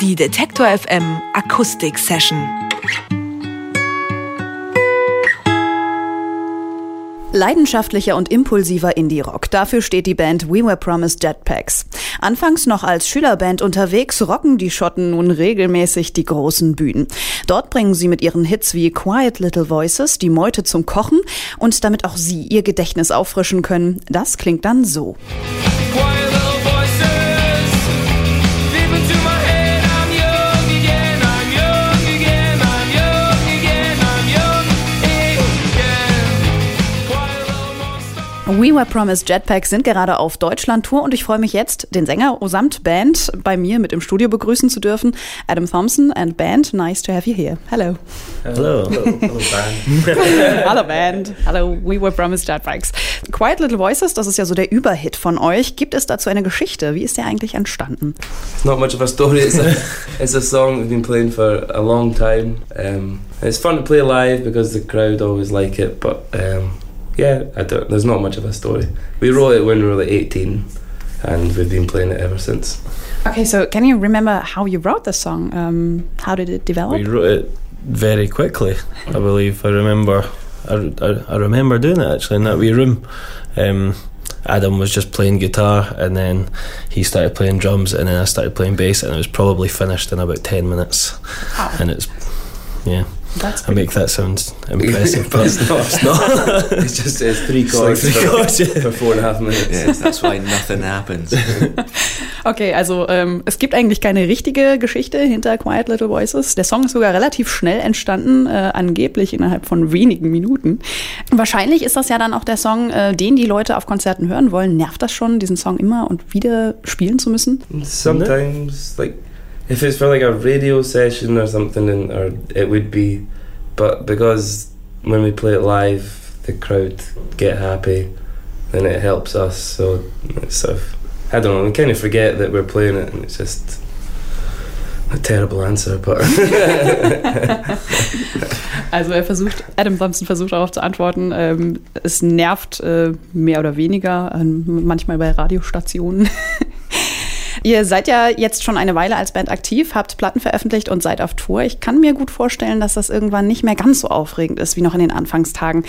Die Detektor FM Akustik Session. Leidenschaftlicher und impulsiver Indie-Rock. Dafür steht die Band We Were Promised Jetpacks. Anfangs noch als Schülerband unterwegs, rocken die Schotten nun regelmäßig die großen Bühnen. Dort bringen sie mit ihren Hits wie Quiet Little Voices die Meute zum Kochen und damit auch sie ihr Gedächtnis auffrischen können. Das klingt dann so. Quiet We Were Promised Jetpacks sind gerade auf Deutschland-Tour und ich freue mich jetzt, den Sänger samt Band bei mir mit im Studio begrüßen zu dürfen. Adam Thompson and Band, nice to have you here. Hello. Hello. Hello, band. Hallo Band. Hallo, We Were Promised Jetpacks. Quiet Little Voices, das ist ja so der Überhit von euch. Gibt es dazu eine Geschichte? Wie ist der eigentlich entstanden? It's not much of a story. It's a, it's a song we've been playing for a long time. Um, it's fun to play live because the crowd always like it. But um, yeah, I don't, there's not much of a story. We wrote it when we were like 18, and we've been playing it ever since. Okay, so can you remember how you wrote the song? Um, how did it develop? We wrote it very quickly, I believe. I remember, I, I, I remember doing it actually in that wee room. Um, Adam was just playing guitar, and then he started playing drums, and then I started playing bass, and it was probably finished in about ten minutes. Wow. And it's, yeah, That's I make that sound impressive, but it's not. it's not. It's just it's three It's like chords three for, chords, yeah. for four and a half minutes. Yes, that's why nothing happens. Okay, also ähm, es gibt eigentlich keine richtige Geschichte hinter Quiet Little Voices. Der Song ist sogar relativ schnell entstanden, äh, angeblich innerhalb von wenigen Minuten. Wahrscheinlich ist das ja dann auch der Song, äh, den die Leute auf Konzerten hören wollen. Nervt das schon, diesen Song immer und wieder spielen zu müssen? Sometimes, like if it's for like a radio session or something, and, or it would be, but because when we play it live, the crowd get happy, then it helps us. So it's sort of, I don't know, we kind of forget that we're playing it, and it's just a terrible answer, but Also er versucht, Adam Thompson versucht darauf zu antworten. Ähm, es nervt äh, mehr oder weniger, ähm, manchmal bei Radiostationen. Ihr seid ja jetzt schon eine Weile als Band aktiv, habt Platten veröffentlicht und seid auf Tour. Ich kann mir gut vorstellen, dass das irgendwann nicht mehr ganz so aufregend ist wie noch in den Anfangstagen.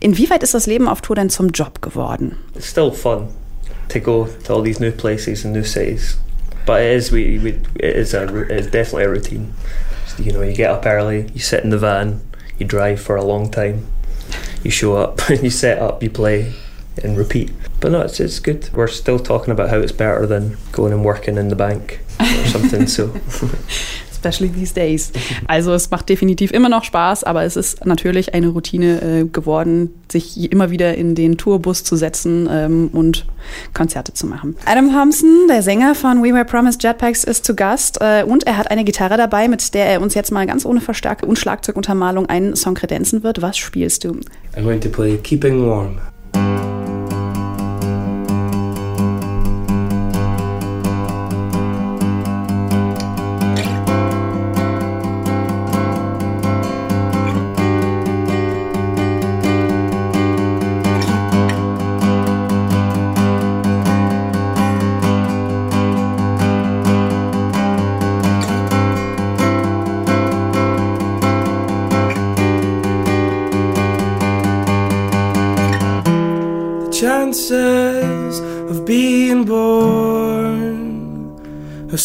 Inwieweit ist das Leben auf Tour denn zum Job geworden? it's still fun to go to all these new places and new cities. But it is we, we it is a ru- it's definitely a routine. So, you know, you get up early, you sit in the van, you drive for a long time, you show up, you set up, you play, and repeat. But no, it's it's good. We're still talking about how it's better than going and working in the bank or something. so Especially these days. Also es macht definitiv immer noch Spaß, aber es ist natürlich eine Routine äh, geworden, sich immer wieder in den Tourbus zu setzen ähm, und Konzerte zu machen. Adam Thompson, der Sänger von We Were Promised Jetpacks, ist zu Gast äh, und er hat eine Gitarre dabei, mit der er uns jetzt mal ganz ohne Verstärkung und Schlagzeuguntermalung einen Song kredenzen wird. Was spielst du? I'm going to play "Keeping Warm."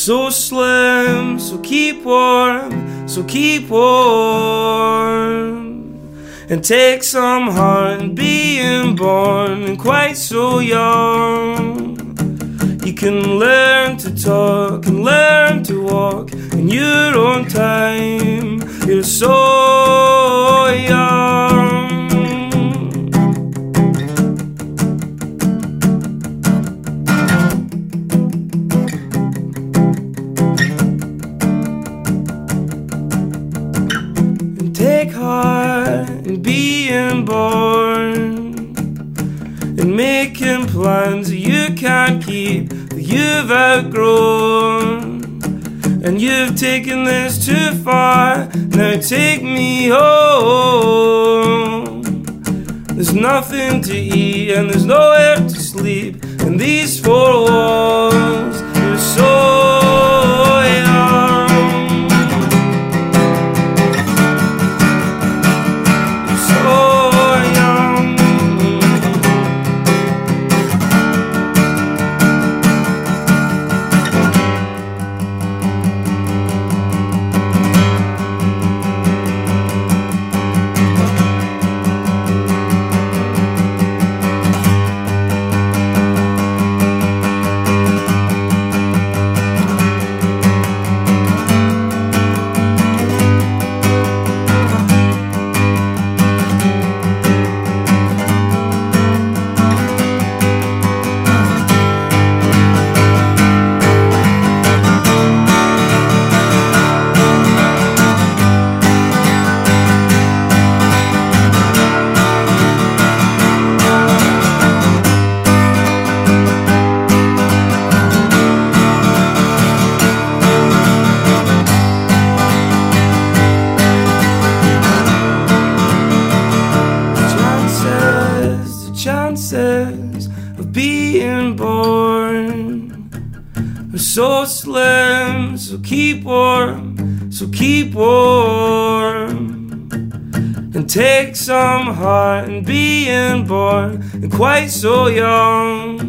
So slim, so keep warm, so keep warm. And take some heart in being born and quite so young. You can learn to talk and learn to walk in your own time. You're so young. Plans you can't keep. That you've outgrown and you've taken this too far. Now take me home. There's nothing to eat and there's nowhere to sleep. In these four walls you're so so keep warm. And take some heart in being born and quite so young.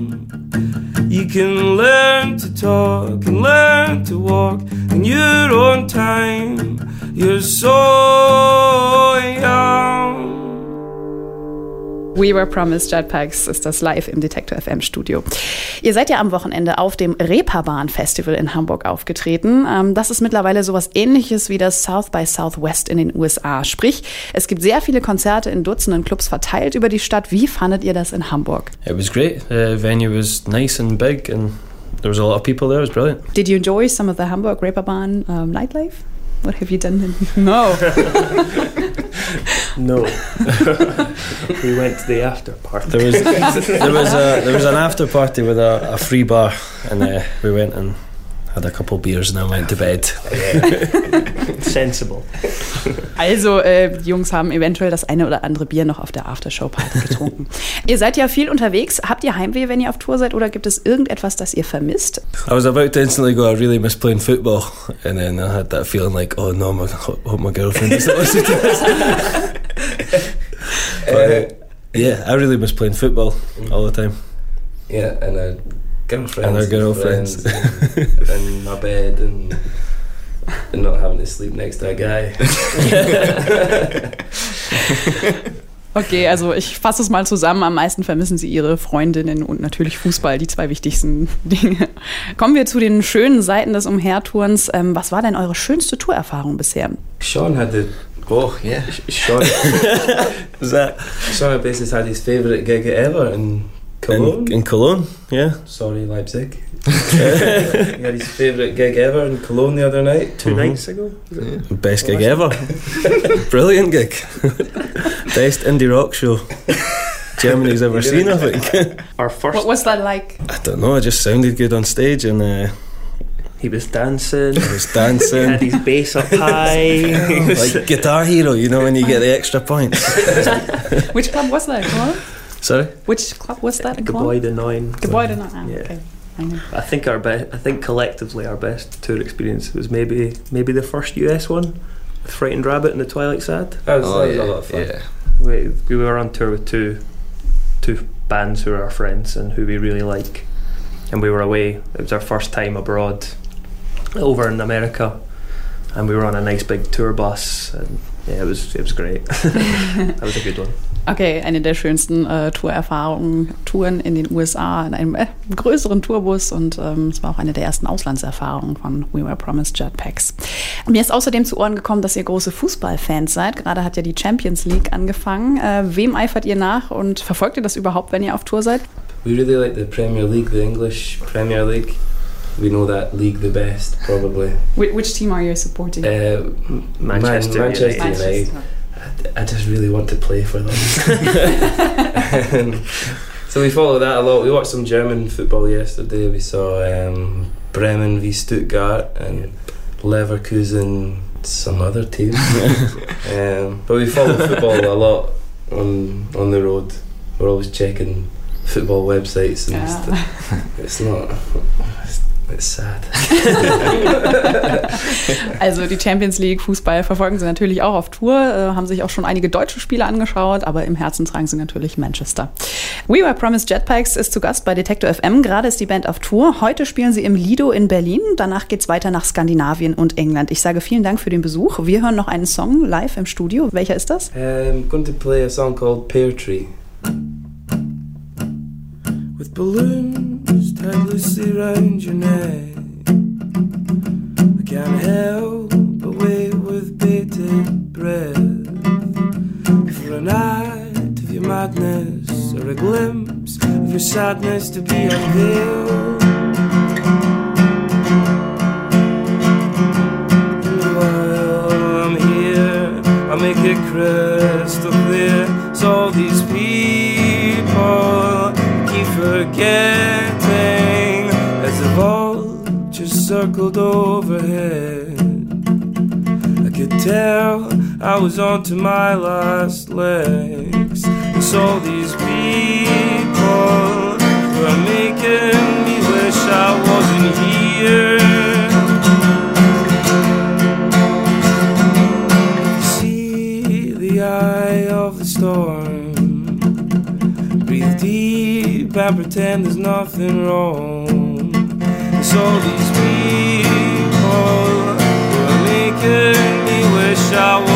You can learn to talk and learn to walk in your own time. You're so We Were Promised Jetpacks ist das live im Detektor FM Studio. Ihr seid ja am Wochenende auf dem Reeperbahn Festival in Hamburg aufgetreten. Ähm, Das ist mittlerweile sowas ähnliches wie das South by Southwest in den USA. Sprich, es gibt sehr viele Konzerte in Dutzenden Clubs verteilt über die Stadt. Wie fandet ihr das in Hamburg? It was great. The venue was nice and big, and there was a lot of people there. It was brilliant. Did you enjoy some of the Hamburg Reeperbahn um, nightlife? What have you done? In- no. No. we went to the after party. There was there was a there was an after party with a, a free bar, and uh, we went and had a couple beers, and then went to bed. Sensible. Also, äh, die Jungs haben eventuell das eine oder andere Bier noch auf der Aftershow-Party getrunken. ihr seid ja viel unterwegs. Habt ihr Heimweh, wenn ihr auf Tour seid, oder gibt es irgendetwas, das ihr vermisst? I was about to instantly go. I really miss playing football, and then I had that feeling like, oh no, my, hope my girlfriend doesn't listen to this. But, yeah, I really miss playing football all the time. Yeah, and our girlfriends. And our girlfriends. friends and, and my bed and, and not having to sleep next to a guy. Okay, also ich fasse es mal zusammen. Am meisten vermissen sie ihre Freundinnen und natürlich Fußball, die zwei wichtigsten Dinge. Kommen wir zu den schönen Seiten des Umhertourens. Ähm, was war denn eure schönste Tourerfahrung bisher? Sean had the. Oh, yeah. Sean, Was that Sean basically had his favourite gig ever in Cologne. in, in Cologne? Yeah. Sorry, Leipzig. he had his favourite gig ever in Cologne the other night. 2 nights ago. Best gig ever. Brilliant gig. Best indie rock show Germany's ever seen, I think. Our first. What was that like? I don't know, it just sounded good on stage and uh, he was dancing. I was He had dancing. his bass up high. Like Guitar Hero, you know, when you get the extra points. Which club was that? Cologne? Sorry? Which club was that in Cologne? Gebäude 9. Gebäude. no, ah, Yeah. okay. I know. I think our best. I think collectively our best tour experience was maybe maybe the first US one, with Frightened Rabbit and the Twilight Sad. That was, Oh, that was yeah, a lot of fun. yeah. We, we were on tour with two two bands who are our friends and who we really like, and we were away. It was our first time abroad, over in America, and we were on a nice big tour bus. And yeah, it was it was great. that was a good one. Okay, eine der schönsten äh, Tourerfahrungen, Touren in den USA in einem äh, größeren Tourbus und ähm, es war auch eine der ersten Auslandserfahrungen von We Were Promised Jetpacks. Mir ist außerdem zu Ohren gekommen, dass ihr große Fußballfans seid. Gerade hat ja die Champions League angefangen. Äh, wem eifert ihr nach und verfolgt ihr das überhaupt, wenn ihr auf Tour seid? We really like the Premier League, the English Premier League. We know that league the best, probably. Which team are you supporting? Uh, Manchester Man- Manchester United. United. I, I just really want to play for them. So we follow that a lot. We watched some German football yesterday. We saw um, Bremen v Stuttgart and Leverkusen, some other team. um, but we follow football a lot on on the road. We're always checking football websites and Ja. stuff. It's not. It's, it's sad. Also die Champions League Fußball verfolgen sie natürlich auch auf Tour, äh, haben sich auch schon einige deutsche Spiele angeschaut, aber im Herzen tragen sie natürlich Manchester. We Were Promised Jetpacks ist zu Gast bei Detektor FM. Gerade ist die Band auf Tour. Heute spielen sie im Lido in Berlin. Danach geht's weiter nach Skandinavien und England. Ich sage vielen Dank für den Besuch. Wir hören noch einen Song live im Studio. Welcher ist das? I'm going to play a song called Pear Tree. Balloons tied loosely round your neck, I can't help but wait with bated breath. For a night of your madness or a glimpse of your sadness to be unveiled. While I'm here, I'll make it crystal forgetting as the vultures circled overhead. I could tell I was on to my last legs. It's all these people who are making me wish I wasn't here. And pretend there's nothing wrong. It's all these people who are making me wish I wasn't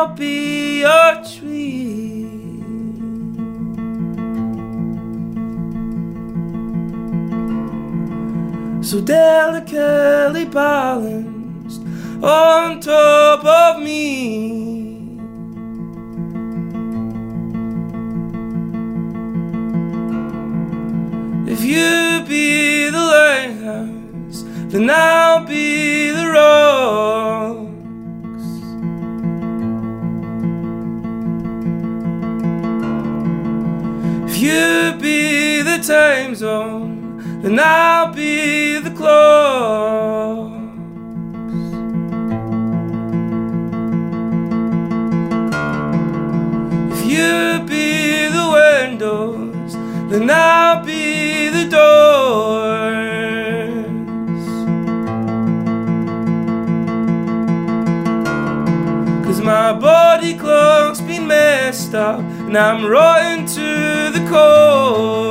I'll be your tree. So delicately balanced on top of me. If you be the lighthouse, then I'll then I'll be the clock. If you be the windows, then I'll be the doors. Cause my body clock's been messed up, and I'm rotten to the core.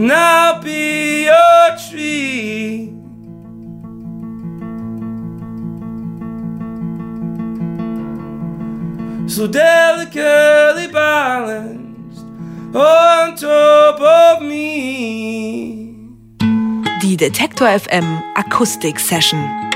Then I'll be your tree. So delicately balanced on top of me. Die Detektor FM Akustik Session.